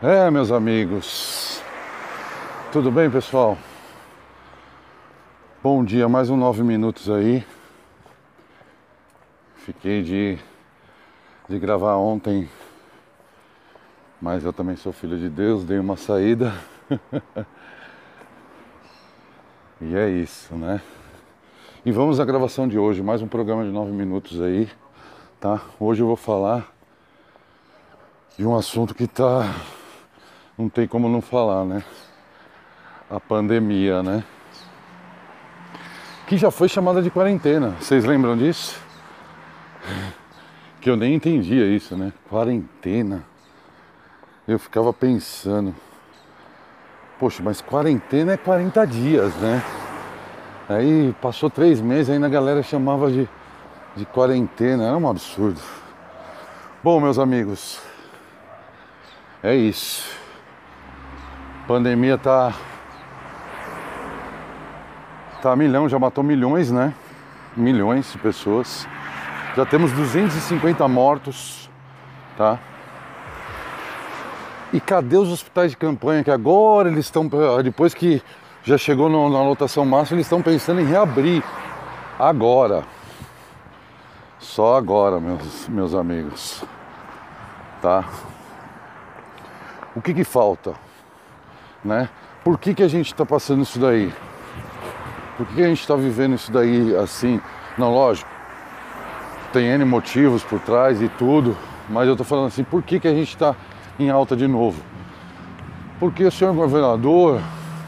É, meus amigos. Tudo bem, pessoal? Bom dia, mais um nove minutos aí. Fiquei de, de gravar ontem, mas eu também sou filho de Deus, dei uma saída. e é isso, né? E vamos à gravação de hoje, mais um programa de nove minutos aí, tá? Hoje eu vou falar de um assunto que tá não tem como não falar, né? A pandemia, né? Que já foi chamada de quarentena. Vocês lembram disso? Que eu nem entendia isso, né? Quarentena. Eu ficava pensando, poxa, mas quarentena é 40 dias, né? Aí passou três meses, ainda a galera chamava de, de quarentena, era um absurdo. Bom, meus amigos, é isso pandemia tá tá milhão, já matou milhões, né? Milhões de pessoas. Já temos 250 mortos, tá? E cadê os hospitais de campanha que agora eles estão depois que já chegou no, na lotação máxima, eles estão pensando em reabrir agora. Só agora, meus meus amigos. Tá? O que que falta? Né? Por que, que a gente está passando isso daí? Por que, que a gente está vivendo isso daí assim? Não, lógico, tem N motivos por trás e tudo, mas eu estou falando assim, por que, que a gente está em alta de novo? Porque o senhor governador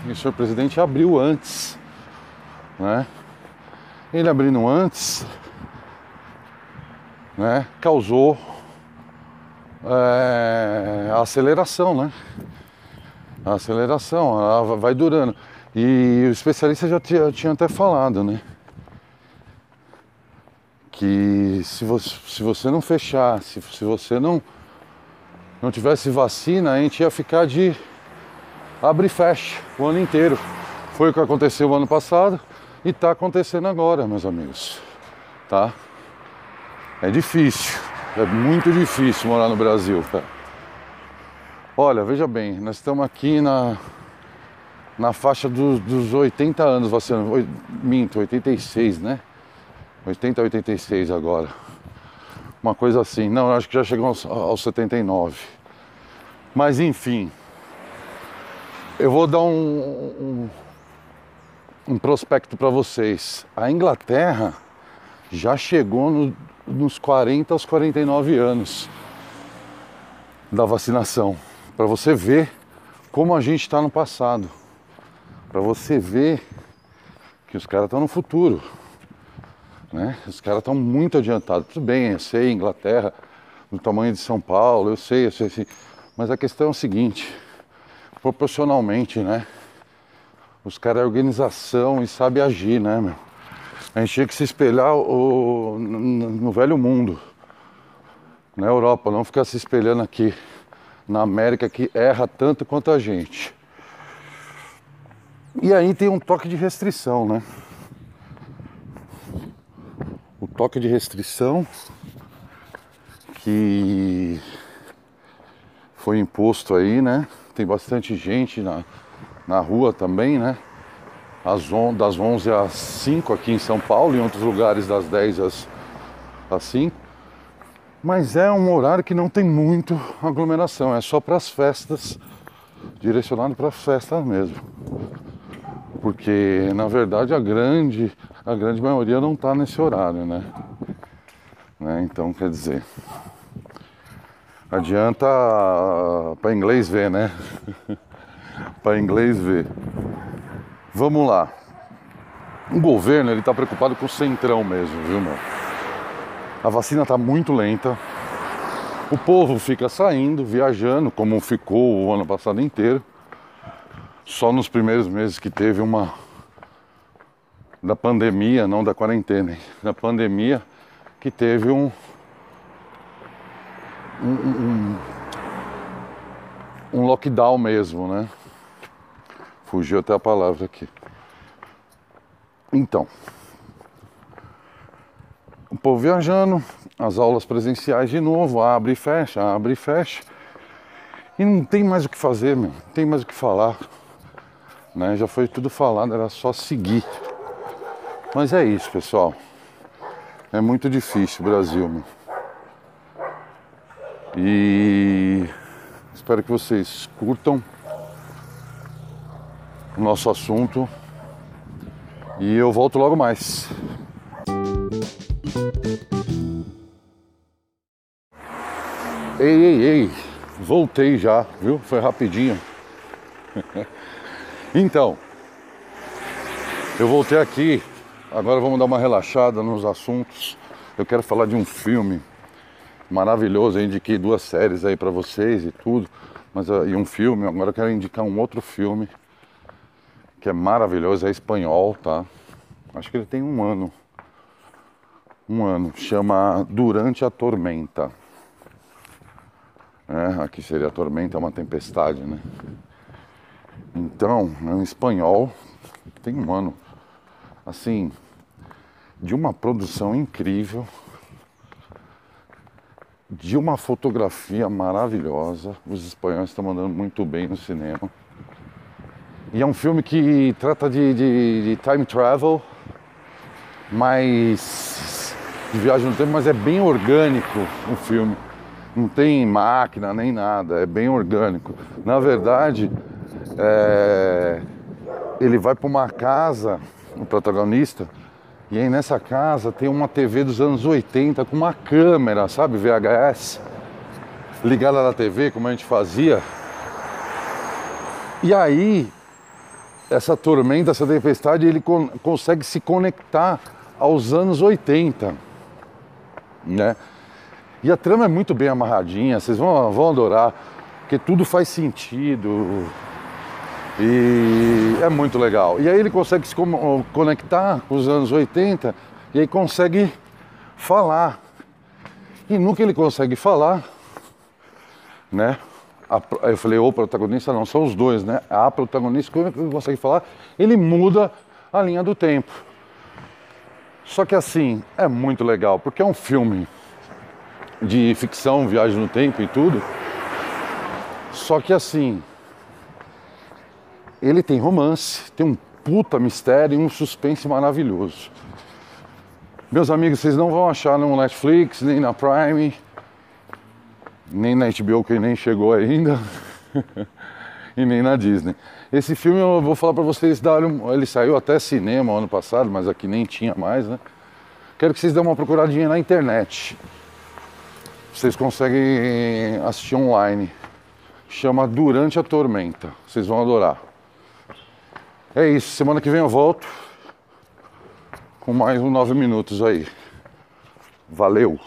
e o senhor presidente abriu antes, né? Ele abrindo antes, né, causou é, aceleração, né? A aceleração, ela vai durando. E o especialista já tinha, tinha até falado, né? Que se você, se você não fechar, se, se você não, não tivesse vacina, a gente ia ficar de abre e fecha o ano inteiro. Foi o que aconteceu o ano passado e está acontecendo agora, meus amigos. Tá? É difícil, é muito difícil morar no Brasil, cara. Olha, veja bem, nós estamos aqui na, na faixa dos, dos 80 anos vacinando. Minto, 86, né? 80 a 86 agora. Uma coisa assim. Não, acho que já chegou aos, aos 79. Mas enfim. Eu vou dar um, um, um prospecto para vocês. A Inglaterra já chegou no, nos 40 aos 49 anos da vacinação para você ver como a gente está no passado, para você ver que os caras estão no futuro, né? Os caras estão muito adiantados. Tudo bem, eu sei, Inglaterra, do tamanho de São Paulo, eu sei, eu sei, assim, mas a questão é o seguinte, proporcionalmente, né? Os caras é organização e sabe agir, né, meu? A gente tinha que se espelhar o, no, no velho mundo, na Europa, não ficar se espelhando aqui na América que erra tanto quanto a gente. E aí tem um toque de restrição, né? O toque de restrição que foi imposto aí, né? Tem bastante gente na, na rua também, né? As on, das 11 às 5 aqui em São Paulo, em outros lugares das 10 às, às 5. Mas é um horário que não tem muito aglomeração, é só para as festas, direcionado para festas mesmo. Porque na verdade a grande, a grande maioria não está nesse horário, né? né? Então quer dizer, adianta para inglês ver, né? para inglês ver. Vamos lá. O governo ele está preocupado com o centrão mesmo, viu, meu? A vacina está muito lenta. O povo fica saindo, viajando, como ficou o ano passado inteiro. Só nos primeiros meses que teve uma da pandemia, não da quarentena, da pandemia, que teve um, um, um, um lockdown mesmo, né? Fugiu até a palavra aqui. Então, povo viajando, as aulas presenciais de novo, abre e fecha, abre e fecha. E não tem mais o que fazer, meu. Não tem mais o que falar. Né? Já foi tudo falado, era só seguir. Mas é isso, pessoal. É muito difícil o Brasil, meu. E espero que vocês curtam o nosso assunto. E eu volto logo mais. Ei, ei, ei, voltei já, viu? Foi rapidinho. então, eu voltei aqui, agora vamos dar uma relaxada nos assuntos. Eu quero falar de um filme maravilhoso, eu indiquei duas séries aí para vocês e tudo, mas uh, e um filme, agora eu quero indicar um outro filme que é maravilhoso, é espanhol, tá? Acho que ele tem um ano. Um ano, chama Durante a Tormenta. É, aqui seria a tormenta, é uma tempestade, né? Então, é um espanhol, tem um ano, assim, de uma produção incrível, de uma fotografia maravilhosa. Os espanhóis estão mandando muito bem no cinema. E é um filme que trata de, de, de time travel, mas de viagem no tempo, mas é bem orgânico o filme não tem máquina nem nada, é bem orgânico. Na verdade, é, ele vai para uma casa, o protagonista, e aí nessa casa tem uma TV dos anos 80 com uma câmera, sabe, VHS, ligada na TV, como a gente fazia. E aí, essa tormenta, essa tempestade, ele con consegue se conectar aos anos 80, né? E a trama é muito bem amarradinha, vocês vão, vão adorar, porque tudo faz sentido. E é muito legal. E aí ele consegue se conectar com os anos 80 e aí consegue falar. E no que ele consegue falar, né? Eu falei, o protagonista não, são os dois, né? A protagonista, quando ele consegue falar, ele muda a linha do tempo. Só que assim, é muito legal, porque é um filme de ficção, viagem no tempo e tudo. Só que assim, ele tem romance, tem um puta mistério e um suspense maravilhoso. Meus amigos, vocês não vão achar no Netflix, nem na Prime, nem na HBO que nem chegou ainda, e nem na Disney. Esse filme eu vou falar para vocês ele saiu até cinema ano passado, mas aqui nem tinha mais, né? Quero que vocês dêem uma procuradinha na internet vocês conseguem assistir online. Chama Durante a Tormenta. Vocês vão adorar. É isso. Semana que vem eu volto com mais um 9 minutos aí. Valeu!